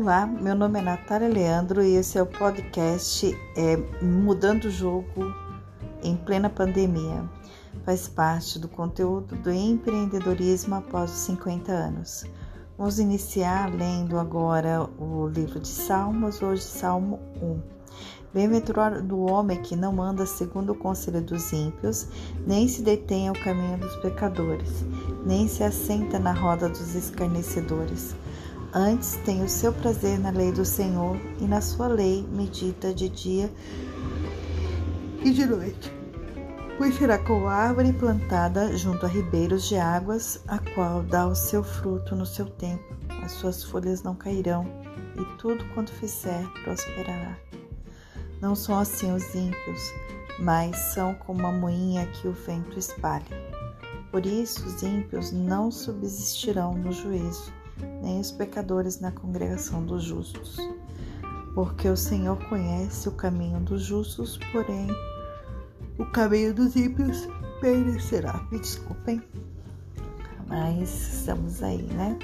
Olá, meu nome é Natália Leandro e esse é o podcast é, Mudando o Jogo em plena pandemia. Faz parte do conteúdo do empreendedorismo após os 50 anos. Vamos iniciar lendo agora o livro de Salmos, hoje Salmo 1. Bem-aventurado o homem que não anda segundo o conselho dos ímpios, nem se detém ao caminho dos pecadores, nem se assenta na roda dos escarnecedores Antes tem o seu prazer na lei do Senhor e na sua lei medita de dia e de noite. Pois será como árvore plantada junto a ribeiros de águas, a qual dá o seu fruto no seu tempo, as suas folhas não cairão, e tudo quanto fizer prosperará. Não são assim os ímpios, mas são como a moinha que o vento espalha. Por isso os ímpios não subsistirão no juízo nem os pecadores na congregação dos justos. Porque o Senhor conhece o caminho dos justos, porém o caminho dos ímpios perecerá. Me desculpem, mas estamos aí, né?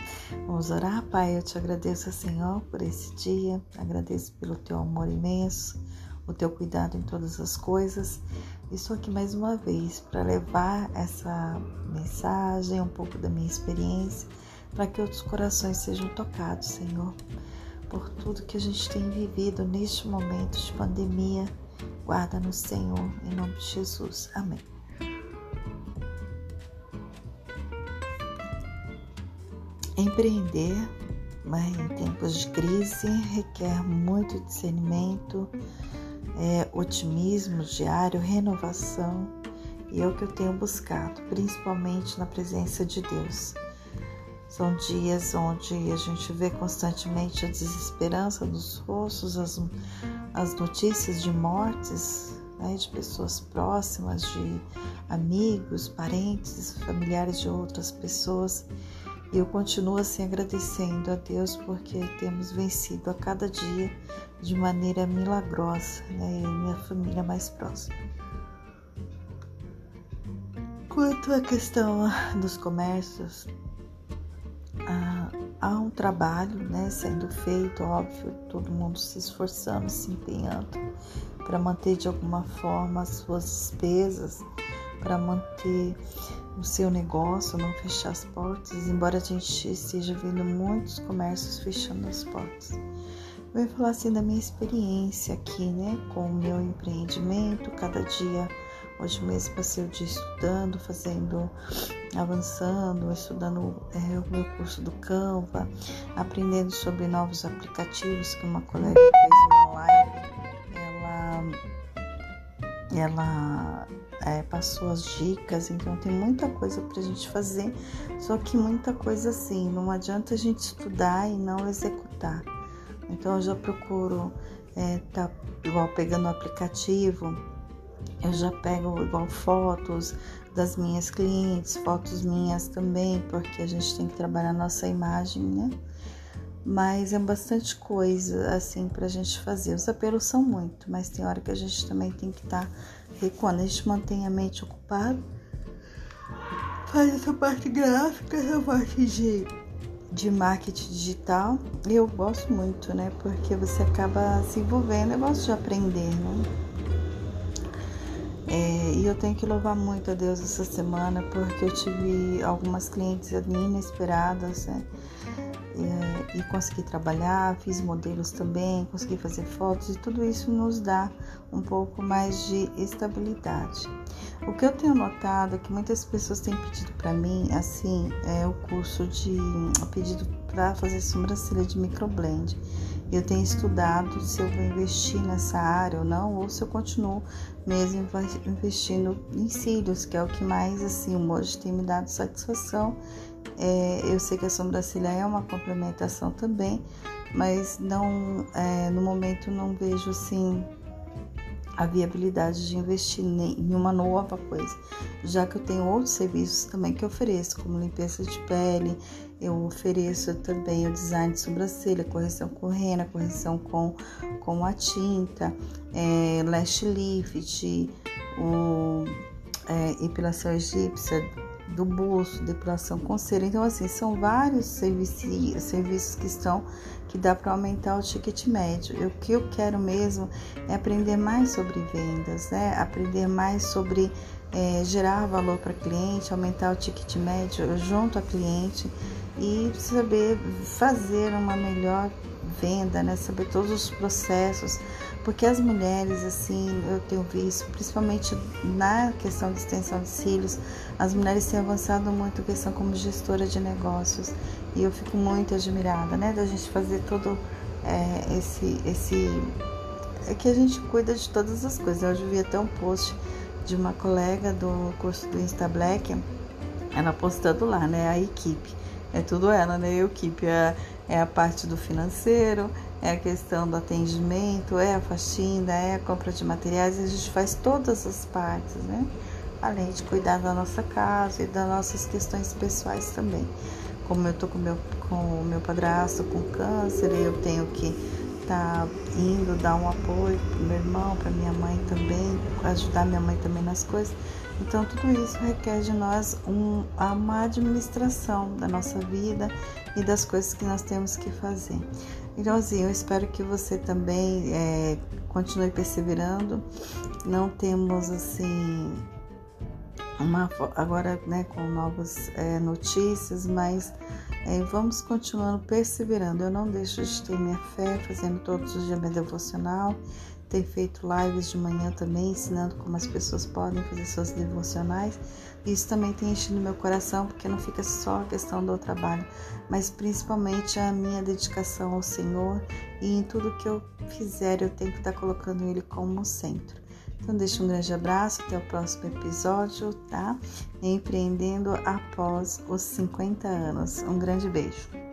Vamos orar, Pai. Eu te agradeço, Senhor, por esse dia, agradeço pelo teu amor imenso, o teu cuidado em todas as coisas. Estou aqui mais uma vez para levar essa mensagem, um pouco da minha experiência para que outros corações sejam tocados, Senhor, por tudo que a gente tem vivido neste momento de pandemia. Guarda-nos, Senhor, em nome de Jesus. Amém. Empreender né, em tempos de crise requer muito discernimento, é, otimismo diário, renovação, e é o que eu tenho buscado, principalmente na presença de Deus. São dias onde a gente vê constantemente a desesperança nos rostos, as, as notícias de mortes né, de pessoas próximas, de amigos, parentes, familiares de outras pessoas. E eu continuo assim agradecendo a Deus porque temos vencido a cada dia de maneira milagrosa, né? E minha família mais próxima. Quanto à questão dos comércios, há um trabalho né, sendo feito, óbvio, todo mundo se esforçando, se empenhando para manter de alguma forma as suas despesas, para manter o seu negócio, não fechar as portas, embora a gente esteja vendo muitos comércios fechando as portas. Eu vou falar assim da minha experiência aqui, né, com o meu empreendimento, cada dia Hoje mesmo passei o dia estudando, fazendo, avançando, estudando é, o meu curso do Canva, aprendendo sobre novos aplicativos que uma colega fez live. Ela, ela é, passou as dicas, então tem muita coisa para a gente fazer, só que muita coisa assim, não adianta a gente estudar e não executar. Então eu já procuro é, tá igual pegando o aplicativo eu já pego igual fotos das minhas clientes, fotos minhas também, porque a gente tem que trabalhar nossa imagem, né? Mas é bastante coisa assim pra gente fazer. Os apelos são muito, mas tem hora que a gente também tem que estar tá recuando. A gente mantém a mente ocupada, faz essa parte gráfica, essa parte de, de marketing digital. Eu gosto muito, né? Porque você acaba se envolvendo. Eu gosto de aprender, né? É, e eu tenho que louvar muito a Deus essa semana porque eu tive algumas clientes inesperadas né? e, e consegui trabalhar, fiz modelos também, consegui fazer fotos e tudo isso nos dá um pouco mais de estabilidade. O que eu tenho notado é que muitas pessoas têm pedido para mim, assim, é o curso de pedido para fazer sobrancelha de microblend. Eu tenho estudado se eu vou investir nessa área ou não, ou se eu continuo mesmo investindo em cílios, que é o que mais assim hoje tem me dado satisfação. É, eu sei que a sobrancelha é uma complementação também, mas não é, no momento não vejo assim a viabilidade de investir em uma nova coisa, já que eu tenho outros serviços também que ofereço, como limpeza de pele, eu ofereço também o design de sobrancelha, correção com rena, correção com, com a tinta, é, lash lift, o, é, epilação egípcia, do bolso, depilação com cera. Então, assim, são vários serviços, serviços que estão que dá para aumentar o ticket médio. O que eu quero mesmo é aprender mais sobre vendas, né? Aprender mais sobre é, gerar valor para cliente, aumentar o ticket médio junto a cliente e saber fazer uma melhor venda, né? Saber todos os processos, porque as mulheres, assim, eu tenho visto, principalmente na questão de extensão de cílios, as mulheres têm avançado muito a questão como gestora de negócios e eu fico muito admirada, né? Da gente fazer todo é, esse, esse, é que a gente cuida de todas as coisas. Eu vi até um post de uma colega do curso do Insta Black, ela postando lá, né? A equipe é tudo ela, né? A equipe é, é a parte do financeiro, é a questão do atendimento, é a faxina, é a compra de materiais, a gente faz todas as partes, né? Além de cuidar da nossa casa e das nossas questões pessoais também. Como eu tô com meu, com o meu padrasto com câncer, eu tenho que tá indo dar um apoio pro meu irmão, para minha mãe também, ajudar minha mãe também nas coisas. Então, tudo isso requer de nós um, uma administração da nossa vida e das coisas que nós temos que fazer. Então, assim, eu espero que você também é, continue perseverando. Não temos, assim, uma, agora né, com novas é, notícias, mas é, vamos continuando perseverando. Eu não deixo de ter minha fé, fazendo todos os dias minha devocional tenho feito lives de manhã também, ensinando como as pessoas podem fazer suas devocionais. Isso também tem enchido meu coração, porque não fica só a questão do trabalho, mas principalmente a minha dedicação ao Senhor e em tudo que eu fizer eu tenho que estar colocando Ele como centro. Então, deixo um grande abraço, até o próximo episódio, tá? Empreendendo após os 50 anos. Um grande beijo.